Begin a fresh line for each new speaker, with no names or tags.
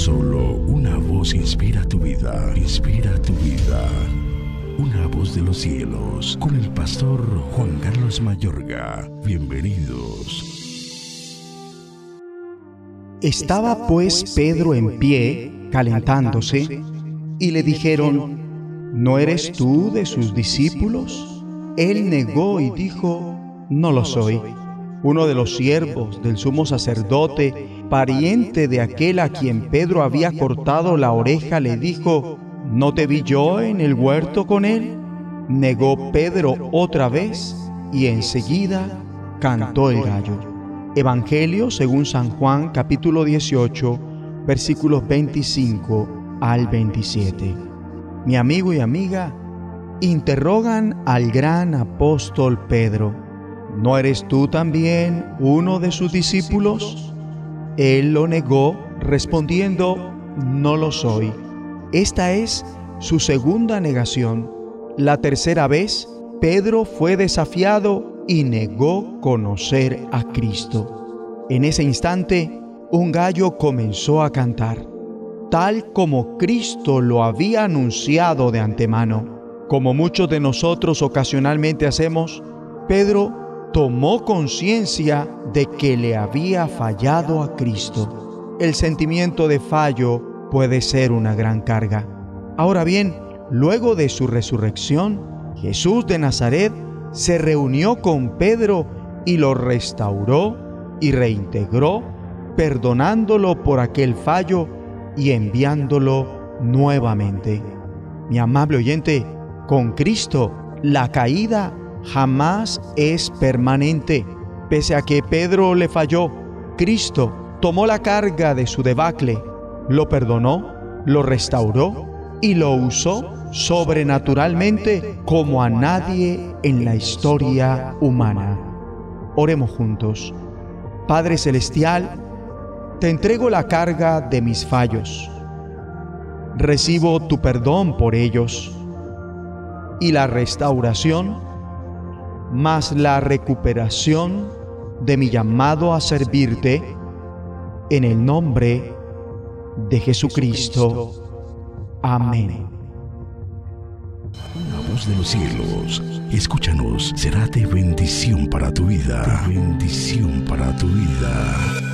Solo una voz inspira tu vida, inspira tu vida. Una voz de los cielos, con el pastor Juan Carlos Mayorga. Bienvenidos.
Estaba pues Pedro en pie, calentándose, y le dijeron, ¿no eres tú de sus discípulos? Él negó y dijo, no lo soy. Uno de los siervos del sumo sacerdote, pariente de aquel a quien Pedro había cortado la oreja, le dijo, ¿no te vi yo en el huerto con él? Negó Pedro otra vez y enseguida cantó el gallo. Evangelio según San Juan capítulo 18 versículos 25 al 27. Mi amigo y amiga interrogan al gran apóstol Pedro. ¿No eres tú también uno de sus discípulos? Él lo negó respondiendo, no lo soy. Esta es su segunda negación. La tercera vez, Pedro fue desafiado y negó conocer a Cristo. En ese instante, un gallo comenzó a cantar, tal como Cristo lo había anunciado de antemano. Como muchos de nosotros ocasionalmente hacemos, Pedro tomó conciencia de que le había fallado a Cristo. El sentimiento de fallo puede ser una gran carga. Ahora bien, luego de su resurrección, Jesús de Nazaret se reunió con Pedro y lo restauró y reintegró, perdonándolo por aquel fallo y enviándolo nuevamente. Mi amable oyente, con Cristo la caída jamás es permanente. Pese a que Pedro le falló, Cristo tomó la carga de su debacle, lo perdonó, lo restauró y lo usó sobrenaturalmente como a nadie en la historia humana. Oremos juntos. Padre Celestial, te entrego la carga de mis fallos. Recibo tu perdón por ellos y la restauración, más la recuperación de mi llamado a servirte en el nombre de Jesucristo. Amén
de los cielos, escúchanos, será de bendición para tu vida. bendición para tu vida.